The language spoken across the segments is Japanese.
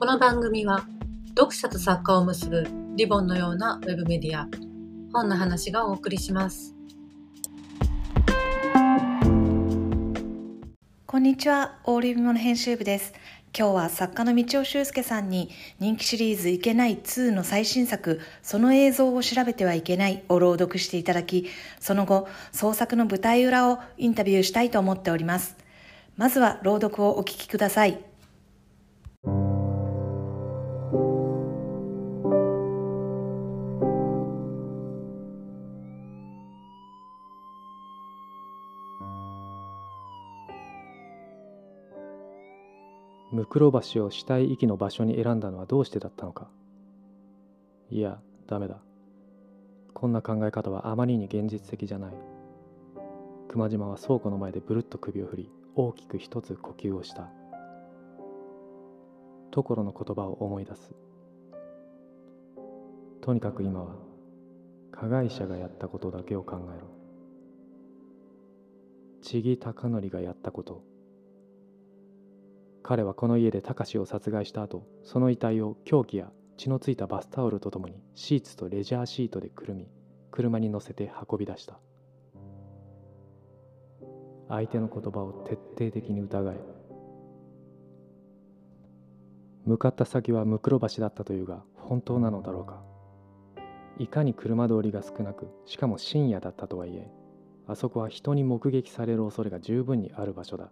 この番組は読者と作家を結ぶリボンのようなウェブメディア本の話がお送りしますこんにちは、オーリーブの編集部です。今日は作家の道尾修介さんに人気シリーズいけない2の最新作、その映像を調べてはいけないを朗読していただき、その後、創作の舞台裏をインタビューしたいと思っております。まずは朗読をお聞きください。ムクロ橋を死体遺棄の場所に選んだのはどうしてだったのか。いやダメだ。こんな考え方はあまりに現実的じゃない。熊島は倉庫の前でブルッと首を振り大きく一つ呼吸をした。所の言葉を思い出す。とにかく今は加害者がやったことだけを考えろ。千木貴則がやったこと。彼はこの家で隆を殺害した後その遺体を凶器や血のついたバスタオルとともにシーツとレジャーシートでくるみ車に乗せて運び出した。相手の言葉を徹底的に疑え。向かった先はムクロ橋だったというが本当なのだろうか。いかに車通りが少なくしかも深夜だったとはいえあそこは人に目撃される恐れが十分にある場所だ。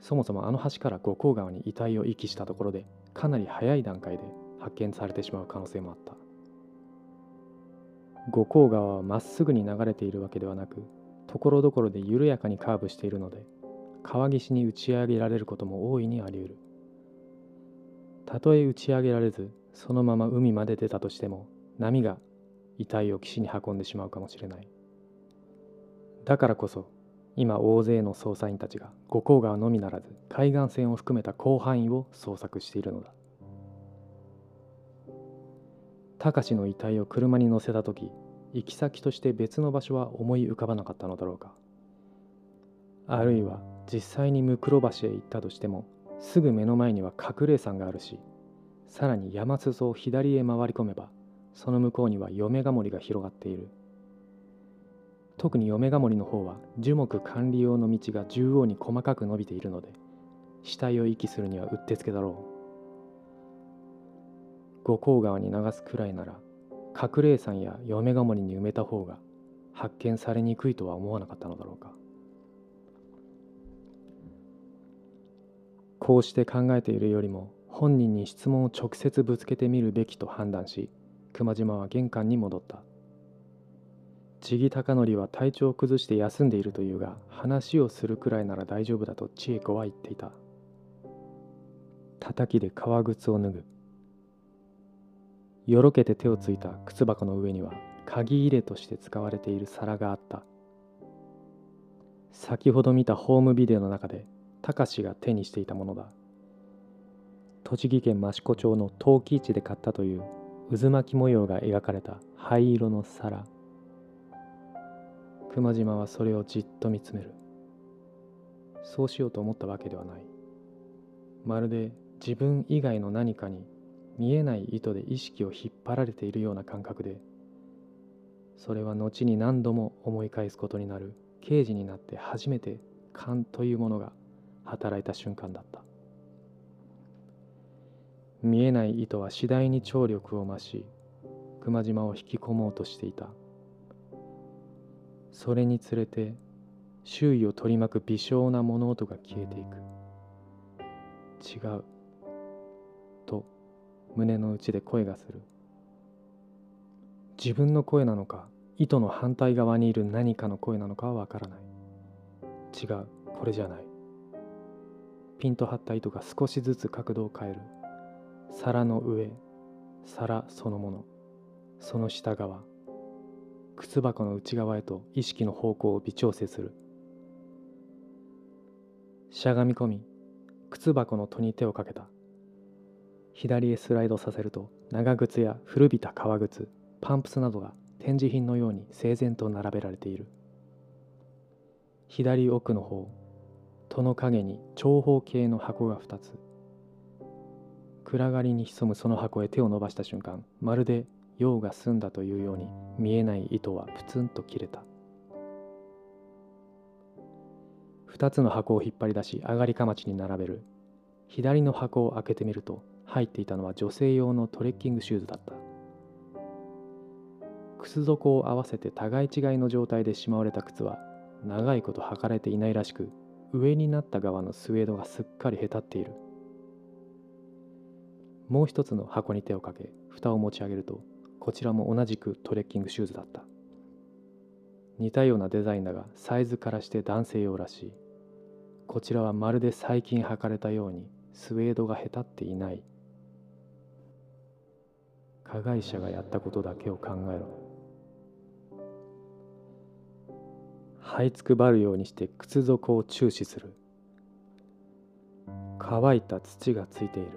そもそもあの橋から五甲川に遺体を遺棄したところでかなり早い段階で発見されてしまう可能性もあった。五甲川はまっすぐに流れているわけではなくところどころで緩やかにカーブしているので川岸に打ち上げられることも大いにあり得る。たとえ打ち上げられずそのまま海まで出たとしても波が遺体を岸に運んでしまうかもしれない。だからこそ今大勢の捜査員たちが五甲川のみならず海岸線を含めた広範囲を捜索しているのだ。隆の遺体を車に乗せた時行き先として別の場所は思い浮かばなかったのだろうか。あるいは実際にムクロ橋へ行ったとしてもすぐ目の前には隠れ山があるしさらに山裾を左へ回り込めばその向こうには嫁ヶ森が広がっている。特に嫁ヶ森の方は樹木管理用の道が縦横に細かく伸びているので死体を遺棄するにはうってつけだろう。五甲川に流すくらいなら隠れ山や嫁ヶ森に埋めた方が発見されにくいとは思わなかったのだろうか。こうして考えているよりも本人に質問を直接ぶつけてみるべきと判断し熊島は玄関に戻った。千木貴則は体調を崩して休んでいるというが話をするくらいなら大丈夫だと千恵子は言っていた。叩きで革靴を脱ぐ。よろけて手をついた靴箱の上には鍵入れとして使われている皿があった。先ほど見たホームビデオの中で貴が手にしていたものだ。栃木県益子町の陶器市で買ったという渦巻き模様が描かれた灰色の皿。熊島はそれをじっと見つめる。そうしようと思ったわけではない。まるで自分以外の何かに見えない糸で意識を引っ張られているような感覚でそれは後に何度も思い返すことになる。刑事になって初めて勘というものが働いた瞬間だった。見えない糸は次第に張力を増し熊島を引き込もうとしていた。それにつれて周囲を取り巻く微小な物音が消えていく。違う。と胸の内で声がする。自分の声なのか糸の反対側にいる何かの声なのかはわからない。違う。これじゃない。ピンと張った糸が少しずつ角度を変える。皿の上皿そのものその下側。靴箱の内側へと意識の方向を微調整する。しゃがみ込み靴箱の戸に手をかけた。左へスライドさせると長靴や古びた革靴パンプスなどが展示品のように整然と並べられている。左奥の方戸の影に長方形の箱が2つ。暗がりに潜むその箱へ手を伸ばした瞬間まるで用が済んだというように見えない糸はプツンと切れた。2つの箱を引っ張り出し上がりかまちに並べる。左の箱を開けてみると入っていたのは女性用のトレッキングシューズだった。靴底を合わせて互い違いの状態でしまわれた靴は長いこと履かれていないらしく上になった側のスウェードがすっかりへたっている。もう一つの箱に手をかけ蓋を持ち上げるとこちらも同じくトレッキングシューズだった。似たようなデザインだがサイズからして男性用らしい。こちらはまるで最近履かれたようにスウェードがへたっていない。加害者がやったことだけを考えろ。這いつくばるようにして靴底を注視する。乾いた土がついている。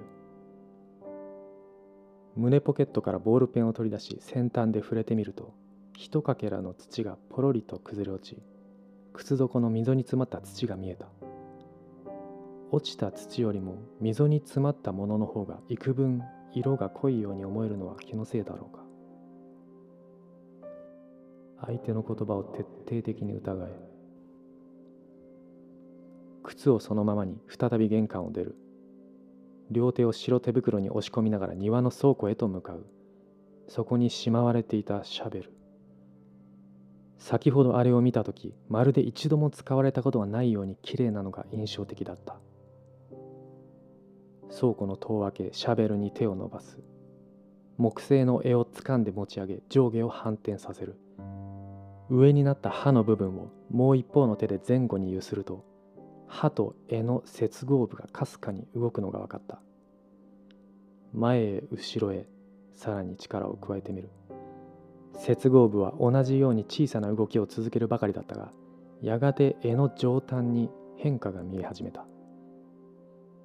胸ポケットからボールペンを取り出し先端で触れてみるとひとかけらの土がポロリと崩れ落ち靴底の溝に詰まった土が見えた。落ちた土よりも溝に詰まったものの方が幾分色が濃いように思えるのは気のせいだろうか。相手の言葉を徹底的に疑え。靴をそのままに再び玄関を出る。両手を白手袋に押し込みながら庭の倉庫へと向かう。そこにしまわれていたシャベル。先ほどあれを見た時まるで一度も使われたことがないように綺麗なのが印象的だった。倉庫の戸を開けシャベルに手を伸ばす。木製の柄を掴んで持ち上げ上下を反転させる。上になった刃の部分をもう一方の手で前後に揺すると刃と柄の接合部がかすかに動くのが分かった。前へ後ろへさらに力を加えてみる。接合部は同じように小さな動きを続けるばかりだったがやがて柄の上端に変化が見え始めた。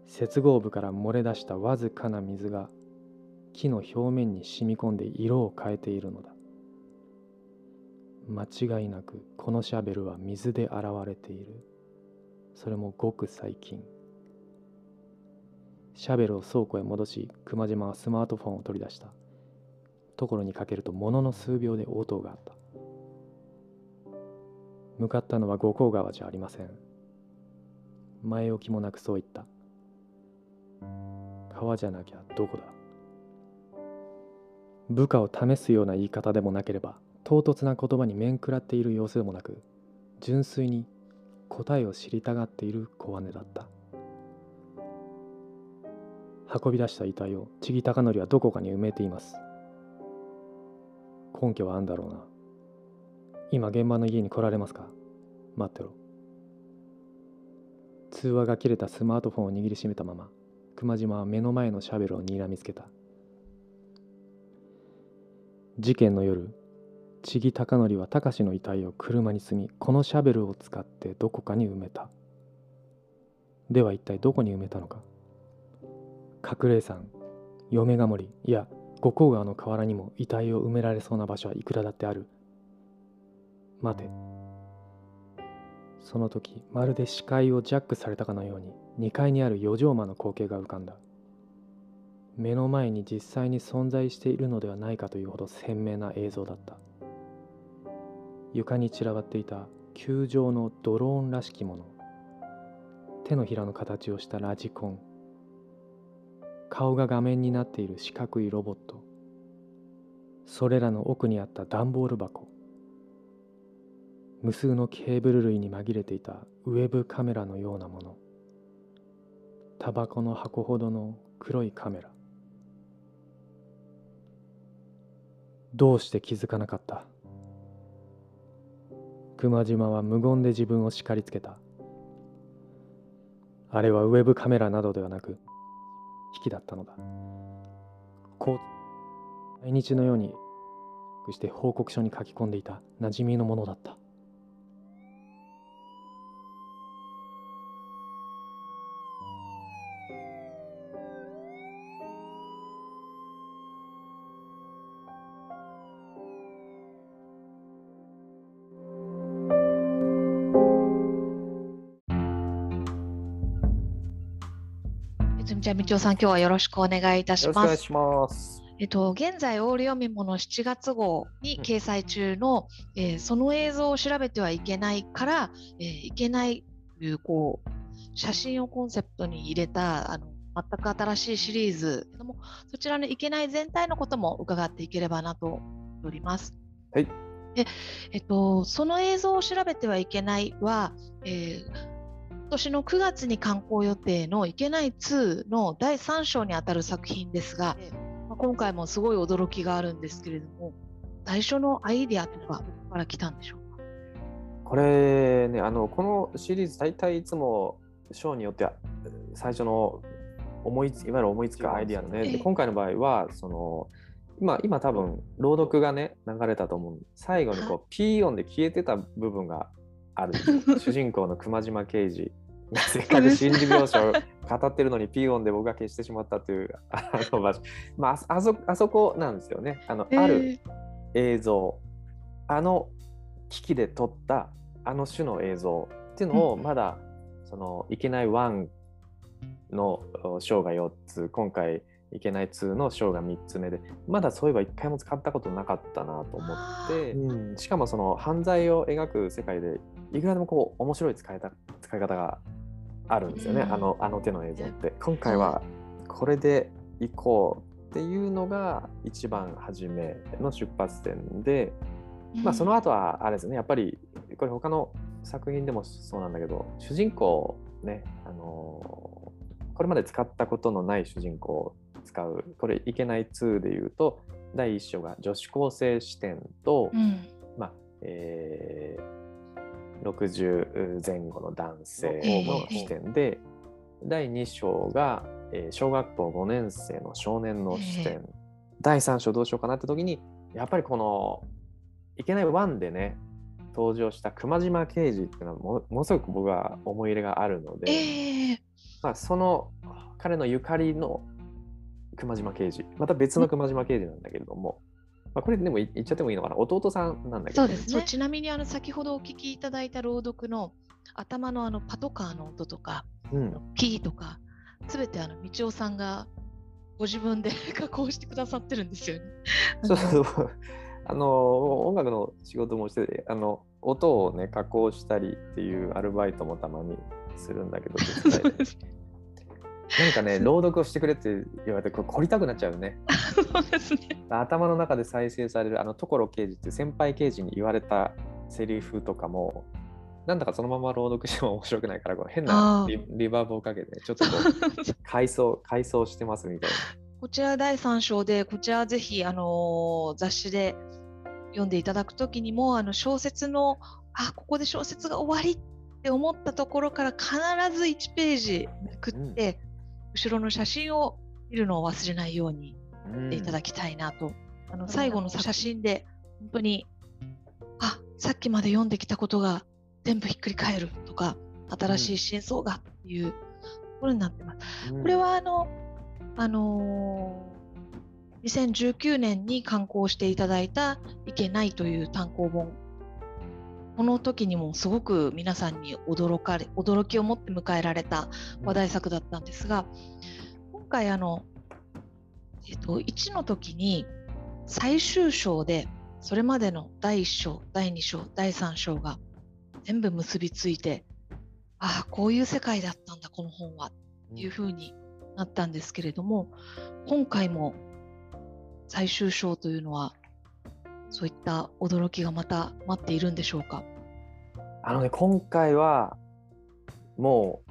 接合部から漏れ出したわずかな水が木の表面に染み込んで色を変えているのだ。間違いなくこのシャベルは水で洗われている。それもごく最近。シャベルを倉庫へ戻し熊島はスマートフォンを取り出した。ところにかけるとものの数秒で応答があった。向かったのは五甲川じゃありません。前置きもなくそう言った。川じゃなきゃどこだ。部下を試すような言い方でもなければ唐突な言葉に面食らっている様子でもなく純粋に答えを知りたがっている小姉だった。運び出した遺体を千木貴則はどこかに埋めています。根拠はあんだろうな。今現場の家に来られますか？待ってろ。通話が切れたスマートフォンを握りしめたまま熊島は目の前のシャベルを睨みつけた。事件の夜千木貴則は隆の遺体を車に積みこのシャベルを使ってどこかに埋めた。では一体どこに埋めたのか。隠れ山嫁ヶ森いや五甲川の河原にも遺体を埋められそうな場所はいくらだってある。待て。その時まるで視界をジャックされたかのように2階にある四畳間の光景が浮かんだ。目の前に実際に存在しているのではないかというほど鮮明な映像だった。床に散らばっていた球状のドローンらしきもの。手のひらの形をしたラジコン。顔が画面になっている四角いロボット。それらの奥にあった段ボール箱。無数のケーブル類に紛れていたウェブカメラのようなもの。タバコの箱ほどの黒いカメラ。どうして気づかなかった？熊島は無言で自分を叱りつけた。あれはウェブカメラなどではなく引きだったのだ。こう毎日のようにして報告書に書き込んでいた馴染みのものだった。つみちゃん、みちおさん、今日はよろしくお願いいたします。お願いします。えっと、現在、オール読み物7月号に掲載中の、えーその映像を調べてはいけないから、えーいけないという、こう、写真をコンセプトに入れた、あの、全く新しいシリーズも、そちらのいけない全体のことも伺っていければなと思っております。はい。で、えっと、その映像を調べてはいけないは、えー今年の9月に刊行予定の「いけない2」の第3章にあたる作品ですが、まあ今回もすごい驚きがあるんですけれども最初のアイデアというのはどこから来たんでしょうか？これね、あの、このシリーズ、大体いつも章によっては、最初の思いつ、いわゆる思いつくアイディアのね、ええ。で今回の場合は、その、今、今多分、朗読がね、流れたと思う。最後にこう、ピー音で消えてた部分がある。主人公の熊島刑事がせっかく心理描写を語ってるのに、ピー音で僕が消してしまったという、あの場所。まああそ、あそこなんですよね。あの、ある映像あの機器で撮ったあの種の映像っていうのをうんまだ、そのいけない1のお章が4つ今回いけない2の章が3つ目でまだそういえば一回も使ったことなかったなと思って、うんしかもその犯罪を描く世界でいくらでもこう面白い使いた使い方があるんですよね、うん。あのあの手の映像って。今回はこれでいこうっていうのが一番初めの出発点で、まあその後はあれですねやっぱりこれ他の作品でもそうなんだけど主人公ねあのーこれまで使ったことのない主人公を使う。これいけない2でいうと第1章が女子高生視点と、うん。まあえー60前後の男性の視点で、第2章が、えー小学校5年生の少年の視点、第3章どうしようかなって時にやっぱりこの「いけないワン」でね登場した熊島刑事っていうのはもものすごく僕は思い入れがあるので、ええ。まあ、その彼のゆかりの熊島刑事。また別の熊島刑事なんだけれども、まあ、これでも言っちゃってもいいのかな。弟さんなんだけどそうです。ねちなみにあの先ほどお聞きいただいた朗読の頭のあのパトカーの音とかうん、キーとかすべてあの道夫さんがご自分で 加工してくださってるんですよね。そうそうそう。あの音楽の仕事もしててあの音をね加工したりっていうアルバイトもたまにするんだけど いそうでですなんかね朗読をしてくれって言われてこれ凝りたくなっちゃうね。そうですね。頭の中で再生されるあの所刑事って先輩刑事に言われたセリフとかもなんだかそのまま朗読しても面白くないからこう変なリリバーブをかけてちょっとこう回想回想してますみたいな。こちら第3章で、こちらぜひ、あのー雑誌で読んでいただくときにも、あの小説の、あ、ここで小説が終わりって思ったところから必ず1ページめくって、後ろの写真を見るのを忘れないようにうんしていただきたいなと。あの最後の写真で、本当に、あ、さっきまで読んできたことが全部ひっくり返るとか、新しい真相がっていうところになってます。うんこれはあの、あのー2019年に刊行していただいた「いけない」という単行本この時にもすごく皆さんに驚かれ驚きを持って迎えられた話題作だったんですが今回あの、えっと、1の時に最終章でそれまでの第1章第2章第3章が全部結びついてああこういう世界だったんだこの本はっていう風になったんですけれども今回も最終章というのはそういった驚きがまた待っているんでしょうか？あのね、今回は、も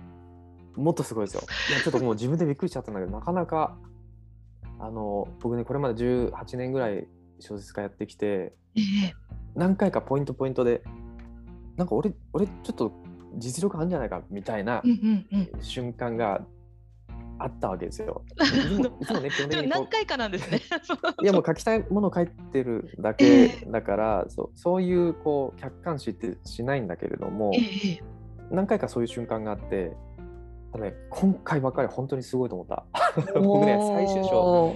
う、もっとすごいですよ。いや、ちょっともう自分でびっくりしちゃったんだけど、なかなか、あの、僕ね、これまで18年ぐらい小説家やってきて、ええ。何回かポイントポイントで、なんか俺、俺、ちょっと実力あるんじゃないかみたいな瞬間があったわけですよ。いつもね、基本的に何回かなんですね。いやもう書きたいものを書いてるだけだから、そうそういうこう客観視ってしないんだけれども、ええ何回かそういう瞬間があって、ただね、今回ばっかり本当にすごいと思った。僕ね、最終章、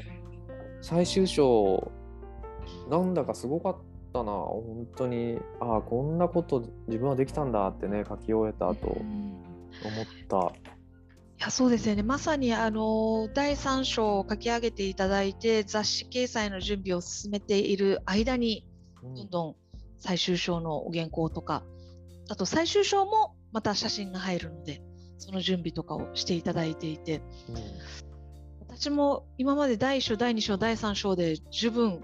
最終章、なんだかすごかったな、本当に、ああ、こんなこと自分はできたんだってね、書き終えた後思うんった。やそうですよね。まさにあの第3章を書き上げていただいて雑誌掲載の準備を進めている間にうん。どんどん最終章のお原稿とかあと最終章もまた写真が入るのでその準備とかをしていただいていて私も今まで第1章第2章第3章で十分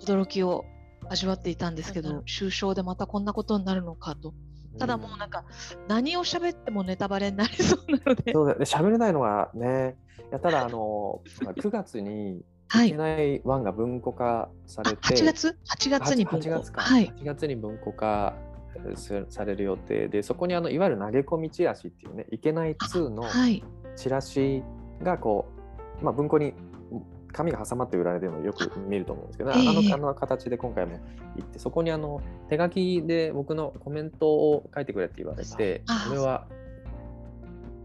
驚きを味わっていたんですけうん。うど終章でまたこんなことになるのかとただもうなんか何を喋ってもネタバレになりそうなので。そうだね喋れないのがねいやただあの9 月にはい。いけないワンが文庫化さあれて8月 ?8 月に文庫。8月か、はい。8月に文庫化すされる予定。でそこにあのいわゆる投げ込みチラシっていうねいけない2のはい。チラシがこう、まあ、文庫に紙が挟まって売られてるのをよく見ると思うんですけど、ええ。あのあの形で今回も行ってそこにあの手書きで僕のコメントを書いてくれって言われてあこれは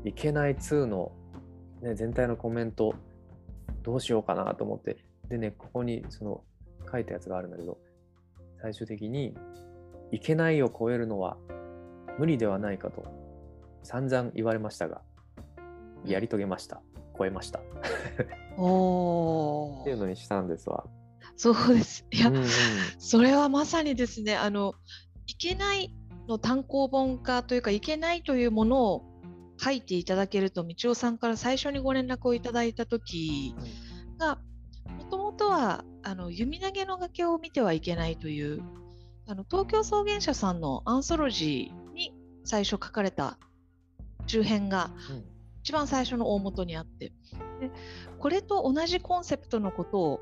いけない2の、ね、全体のコメントどうしようかなと思ってでねここにその書いたやつがあるんだけど最終的にいけないを超えるのは無理ではないかと散々言われましたがやり遂げました。超えました。っおー。ていうのにしたんですわ。そうです。いや、うんうん。それはまさにですねあのいけないの単行本化というかいけないというものを書いていただけると道夫さんから最初にご連絡をいただいた時がもともとはあの弓投げの崖を見てはいけないというあの東京草原社さんのアンソロジーに最初書かれた中編がうん一番最初の大元にあって。でこれと同じコンセプトのことを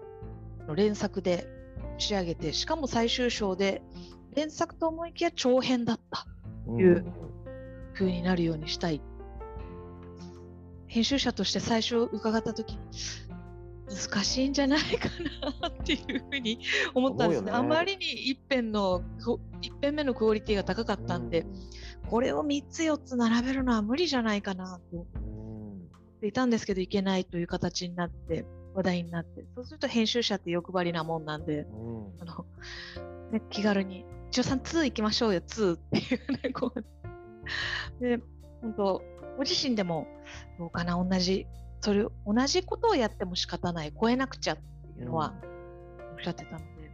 連作で仕上げてしかも最終章で連作と思いきや長編だった。うん。いう風になるようにしたい。編集者として最初伺った時に難しいんじゃないかなっていうふうに思ったんですね。ね。あまりに一編のこ一編目のクオリティが高かったんで、これを3つ4つ並べるのは無理じゃないかなとていたんですけどいけないという形になって話題になってそうすると編集者って欲張りなもんなんでうん。あの、ね、気軽に「一応さん2行きましょうよ2」っていうねこうで本当ご自身でもどうかな同じそれ同じことをやっても仕方ない超えなくちゃっていうのはおっしゃってたので、い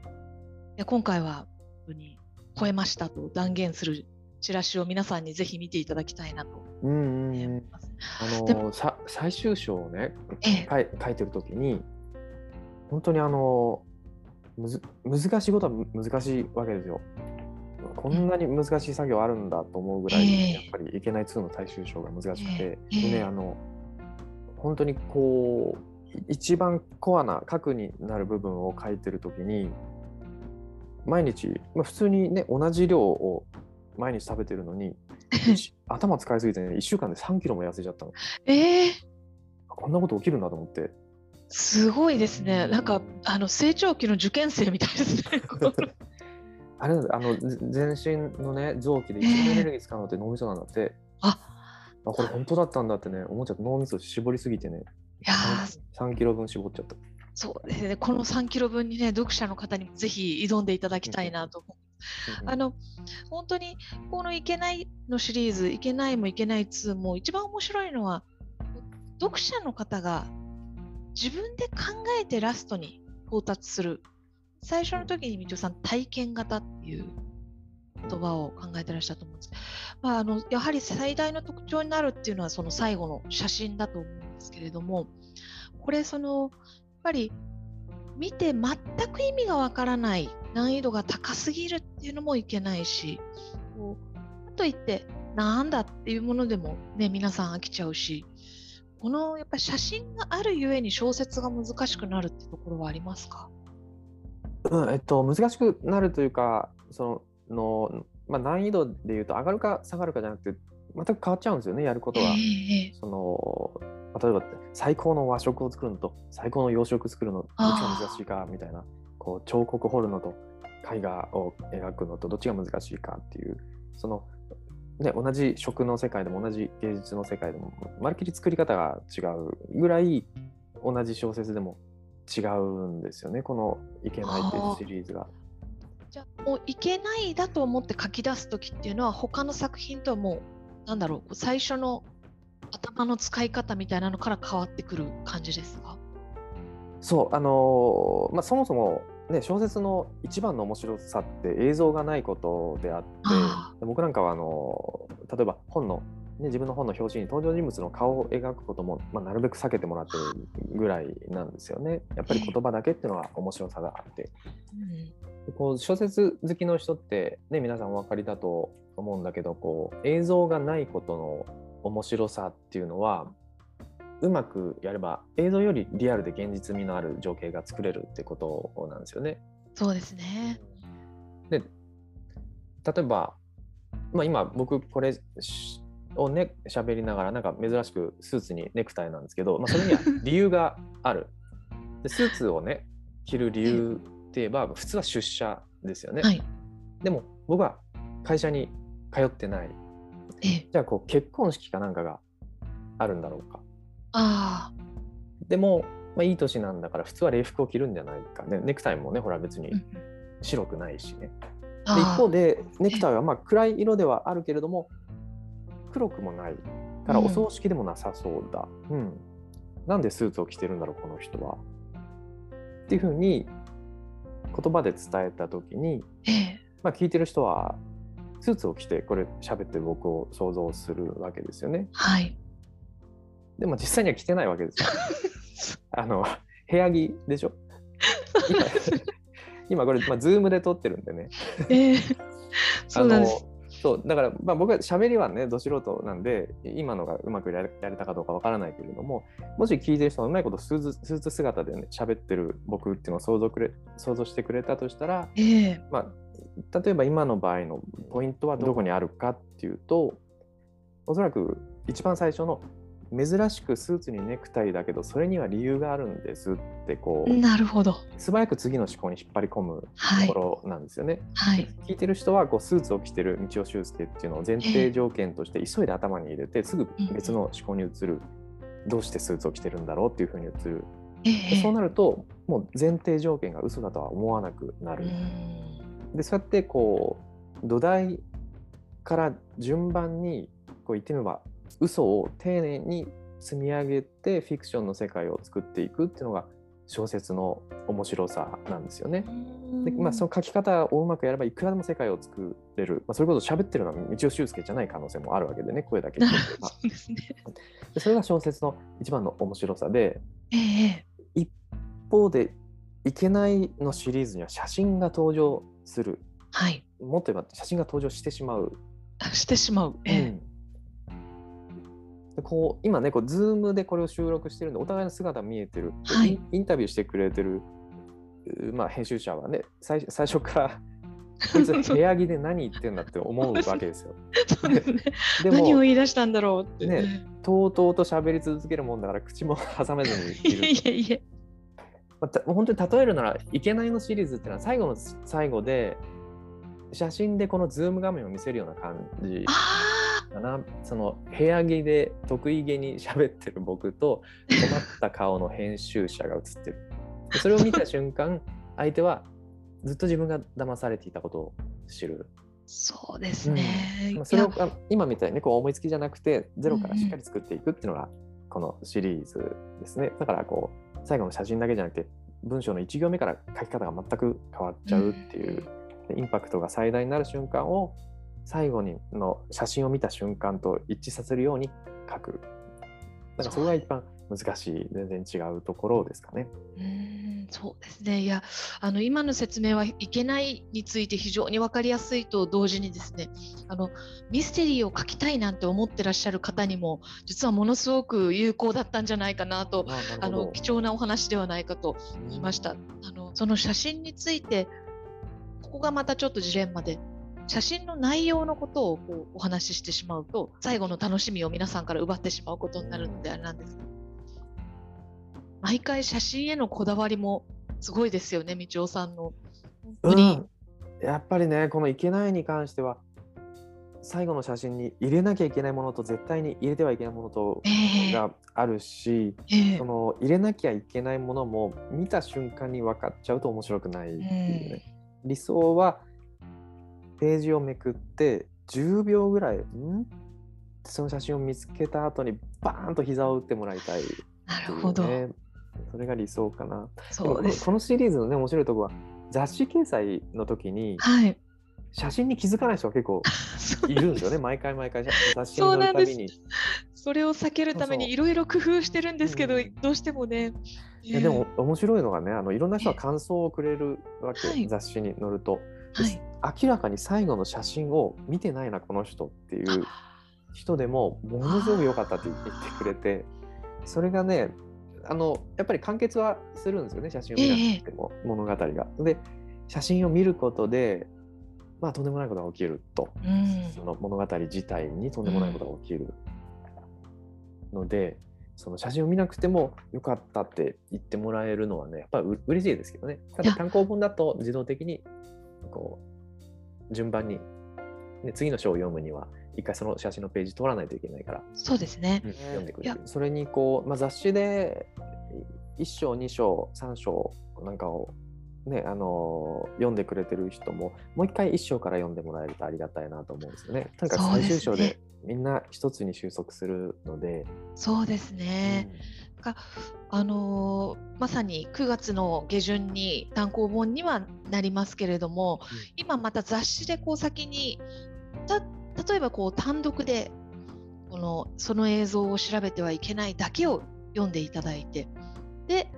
や今回は本当に超えましたと断言するチラシを皆さんにぜひ見ていただきたいなとうんうん。あでのさ最終章をねええ。書い書いてる時に本当にあのむず難しいことはむ難しいわけですよ。こんなに難しい作業あるんだと思うぐらい、ええ。やっぱりいけない2の最終章が難しくて、でねあの本当にこうい一番コアな核になる部分を書いてる時に毎日、まあ、普通にね同じ量を毎日食べてるのにし 頭使いすぎてね1週間で3キロも痩せちゃったの。えー、こんなこと起きるんだと思って。すごいですね。なんかあの成長期の受験生みたいですね。あれあのぜ全身のね臓器で一番エネルギー使うのって脳みそなんだって、ああこれ本当だったんだってね思っちゃった脳みそ絞りすぎてねいやー 3, キロ分絞っちゃった。そうですね。この3キロ分にね、読者の方にもぜひ挑んでいただきたいなと思う。あの、本当に、このいけないのシリーズ、いけないもいけない2も、一番面白いのは、読者の方が自分で考えてラストに到達する。最初の時に道夫さん、体験型っていう言葉を考えてらっしゃると思うんです。まあ、あのやはり最大の特徴になるっていうのはその最後の写真だと思うんですけれどもこれそのやっぱり見て全く意味がわからない難易度が高すぎるっていうのもいけないしこうといってなんだっていうものでもね皆さん飽きちゃうしこのやっぱ写真があるゆえに小説が難しくなるってところはありますか？うんえっと、難しくなるというかそのの、まあ、難易度でいうと上がるか下がるかじゃなくて全く変わっちゃうんですよねやることが。ええその例えば最高の和食を作るのと最高の洋食を作るのどっちが難しいかみたいな。こう彫刻彫るのと絵画を描くのとどっちが難しいかっていう。その、ね、同じ食の世界でも同じ芸術の世界でもまるっきり作り方が違うぐらい同じ小説でも違うんですよねこの「いけない」っていうシリーズが。じゃあもういけないだと思って書き出す時っていうのは他の作品とはもうなんだろう最初の頭の使い方みたいなのから変わってくる感じですか？そうあのーまあ、そもそも、ね、小説の一番の面白さって映像がないことであってあ僕なんかはあのー例えば本の、ね、自分の本の表紙に登場人物の顔を描くことも、まあ、なるべく避けてもらってるぐらいなんですよね。やっぱり言葉だけっていうのは面白さがあって。うんこう小説好きの人って、ね、皆さんお分かりだと思うんだけどこう映像がないことの面白さっていうのはうまくやれば映像よりリアルで現実味のある情景が作れるってことなんですよね。そうですね。で例えば、まあ、今僕これしをね喋りながらなんか珍しくスーツにネクタイなんですけど、まあ、それには 理由がある。でスーツをね着る理由って言えば普通は出社ですよね。はい。でも僕は会社に通ってない。ええ。じゃあこう結婚式かなんかがあるんだろうか。あでも、まあ、いい年なんだから普通は礼服を着るんじゃないか。ね、ネクタイもねほら別あ。にうん白くないしね。あで一方で、でネクタイはまあ暗い色ではあるけれども黒くもないからうんお葬式でもなさそうだ、うんなんでスーツを着てるんだろうこの人はっていうふうに言葉で伝えた時に、ええ。まあ、聞いてる人はスーツを着てこれ喋ってる僕を想像するわけですよねはい。でも実際には着てないわけですよ あの部屋着でしょ？今 今これ、まあ、ズームで撮ってるんでねええ。そうなんです。そうだから、まあ、僕は喋りはねど素人なんで今のがうまくやれたかどうかわからないけれどももし聞いてる人がうまいことスーツスーツ姿でね喋ってる僕っていうのを想像くれ想像してくれたとしたら、ええ。まあ、例えば今の場合のポイントはどこにあるかっていうとおそらく一番最初の珍しくスーツにネクタイだけどそれには理由があるんですってこうなるほど。素早く次の思考に引っ張り込むはいところなんですよね。はい。聞いてる人はこうスーツを着てる道尾修介っていうのを前提条件として急いで頭に入れてすぐ別の思考に移る、どうしてスーツを着てるんだろうっていうふうに移るええ。でそうなるともう前提条件が嘘だとは思わなくなる、うんでそうやってこう土台から順番にこう言ってみれば嘘を丁寧に積み上げてフィクションの世界を作っていくっていうのが小説の面白さなんですよね。でまあ、その書き方をうまくやればいくらでも世界を作れる、まあ、それこそ喋ってるのは道尾修介じゃない可能性もあるわけでね声だけ聞いて ればそうですね。でそれが小説の一番の面白さでええ。一方で「いけない」のシリーズには写真が登場するはい。もっと言えば写真が登場してしまう。してしまう。ええ。でこう今ねこうズームでこれを収録してるんでお互いの姿見えてる、はいインタビューしてくれてる、うまあ、編集者はね最最初から こいつ部屋着で何言ってんだって思うわけですよ。そうですね。で 何をも言い出したんだろうって。ねとうとうと喋り続けるもんだから口も挟めずにいるいえいえいえ。まあた本当に例えるなら「いけない」のシリーズっていうのは最後の最後で写真でこのズーム画面を見せるような感じあかな。その部屋着で得意げに喋ってる僕と困った顔の編集者が写ってる。でそれを見た瞬間 相手はずっと自分が騙されていたことを知る、あ。そうですね。まあ、それを今みたいにこう思いつきじゃなくてゼロからしっかり作っていくっていうのがこのシリーズですね。だからこう最後の写真だけじゃなくて文章の1行目から書き方が全く変わっちゃうっていう、でインパクトが最大になる瞬間を最後にの写真を見た瞬間と一致させるように書く。だからそれが一番難しい、全然違うところですかね。うーんそうですね。いや、あの今の説明はいけないについて非常に分かりやすいと同時にですね、あのミステリーを書きたいなんて思ってらっしゃる方にも、実はものすごく有効だったんじゃないかなと、あの貴重なお話ではないかと思いました。あのその写真について、ここがまたちょっとジレンマで、写真の内容のことをこうお話ししてしまうと、最後の楽しみを皆さんから奪ってしまうことになるのであれなんです。毎回写真へのこだわりもすごいですよね、道夫さんの。うん。やっぱりねこの「いけない」に関しては最後の写真に入れなきゃいけないものと絶対に入れてはいけないものとええ。があるし、ええ。その入れなきゃいけないものも見た瞬間に分かっちゃうと面白くないっていうね、理想はページをめくって10秒ぐらいん？その写真を見つけた後にバーンと膝を打ってもらいたいっていうなるほど。ね。それが理想かな。そうです。このシリーズのね面白いところは雑誌掲載の時にはい。写真に気づかない人が結構 いるんですよね。毎回毎回雑誌にそうなんです載るたびに。それを避けるためにいろいろ工夫してるんですけど、うんどうしてもね。いやでも面白いのがねあのいろんな人が感想をくれるわけ、はい雑誌に載ると、はい。明らかに最後の写真を見てないなこの人っていう人でもものすごく良かったって言ってくれてそれがねあのやっぱり完結はするんですよね写真を見なくても、物語が。で写真を見ることでまあとんでもないことが起きると、うん。その物語自体にとんでもないことが起きるので、その写真を見なくてもよかったって言ってもらえるのはねやっぱりう嬉しいですけどね。ただ単行本だと自動的にこう順番に、ね、次の章を読むには一回その写真のページ取らないといけないから、そうですね。読んでくるそれにこう、まあ、雑誌で1章2章3章なんかをねあのー読んでくれてる人ももう一回1章から読んでもらえるとありがたいなと思うんですよね。とにか最終章でみんな一つに収束するので、そうですね。があのーまさに9月の下旬に単行本にはなりますけれども、今また雑誌でこう先にた例えばこう単独でこのその映像を調べてはいけないだけを読んでいただいてで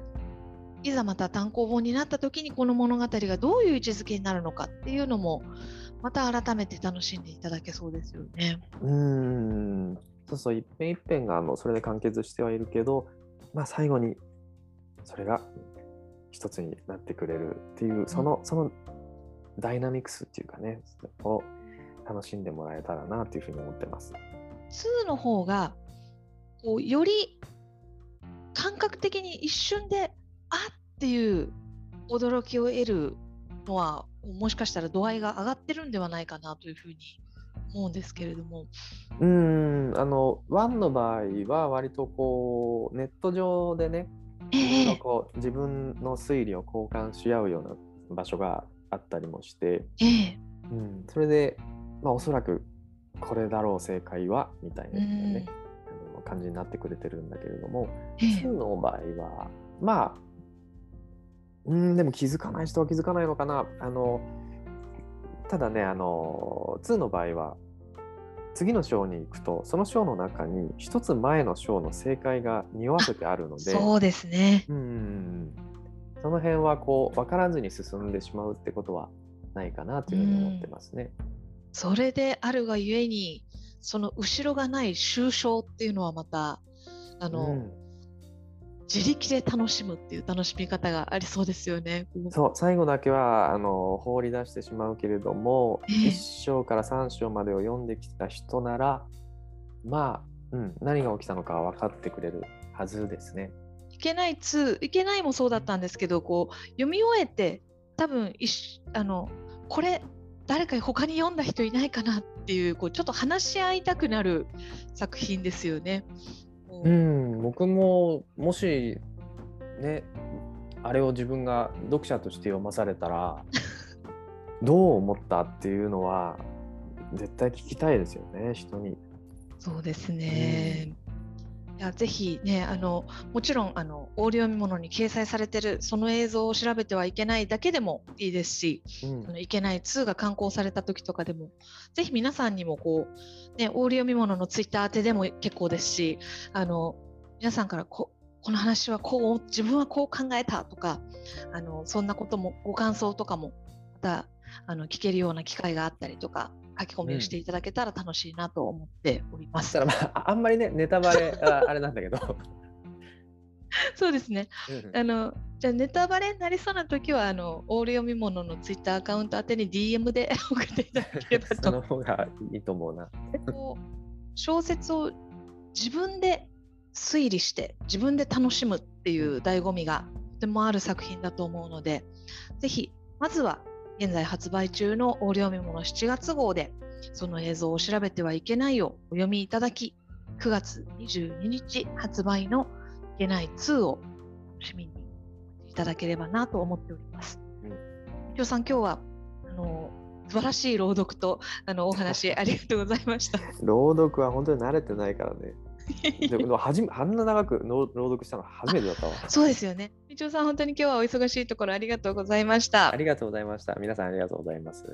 いざまた単行本になった時にこの物語がどういう位置づけになるのかっていうのもまた改めて楽しんでいただけそうですよね。うーんそうそう一遍一遍があのそれで完結してはいるけど、まあ、最後にそれが一つになってくれるっていうその、そのダイナミクスっていうかねを楽しんでもらえたらなというふうに思ってます。2の方がこうより感覚的に一瞬であっていう驚きを得るのはもしかしたら度合いが上がってるんではないかなというふうに思うんですけれども。うーんあのワンの場合は割とこうネット上でねええ。こう自分の推理を交換し合うような場所があったりもして、ええ。うん、それで、まあ、おそらくこれだろう正解はみたいな、ねあの感じになってくれてるんだけれども、え2の場合はまあうんでも気づかない人は気づかないのかな。あのただねあの2の場合は次の章に行くとその章の中に一つ前の章の正解が匂わせてあるのでそうですね。うんその辺はこう分からずに進んでしまうってことはないかなというふうに思ってますね。それであるがゆえにその後ろがない終章っていうのはまたあの、うん自力で楽しむっていう楽しみ方がありそうですよね。そう最後だけはあの放り出してしまうけれども、ええ1章から3章までを読んできた人ならまあ、うん、何が起きたのかは分かってくれるはずですね。いけない2いけないもそうだったんですけどこう読み終えて多分あのこれ誰か他に読んだ人いないかなっていうこうちょっと話し合いたくなる作品ですよね。うん、僕ももしねあれを自分が読者として読まされたら どう思ったっていうのは絶対聞きたいですよね人に。そうですね。いやぜひねあのもちろんあのオーディオ見物に掲載されてるその映像を調べてはいけないだけでもいいですしうん。あのいけない2が刊行された時とかでもぜひ皆さんにもこう、ね、オーディオ見物のツイッター宛てでも結構ですしあの皆さんからここの話はこう自分はこう考えたとかあのそんなこともご感想とかもまたあの聞けるような機会があったりとか書き込みをしていただけたら楽しいなと思っております。そしたらまあああんまりねネタバレあ あれなんだけど。そうですねうんあのじゃあネタバレになりそうな時はあのオール読み物のツイッターアカウント宛てに DM で 送っていただければそとの方がいいと思うな。小説を自分で推理して自分で楽しむっていう醍醐味がとてもある作品だと思うのでぜひまずは現在発売中のオール読み物7月号でその映像を調べてはいけないをお読みいただき9月22日発売のいけない2を楽しみにいただければなと思っております。うん伊藤さん今日はあの素晴らしい朗読とあのお話 ありがとうございました。朗読は本当に慣れてないからね。でもはじめあんな長く朗朗読したの初めてだったわ。そうですよね。みちおさん、本当に今日はお忙しいところありがとうございましたあ。りがとうございました。皆さんありがとうございます。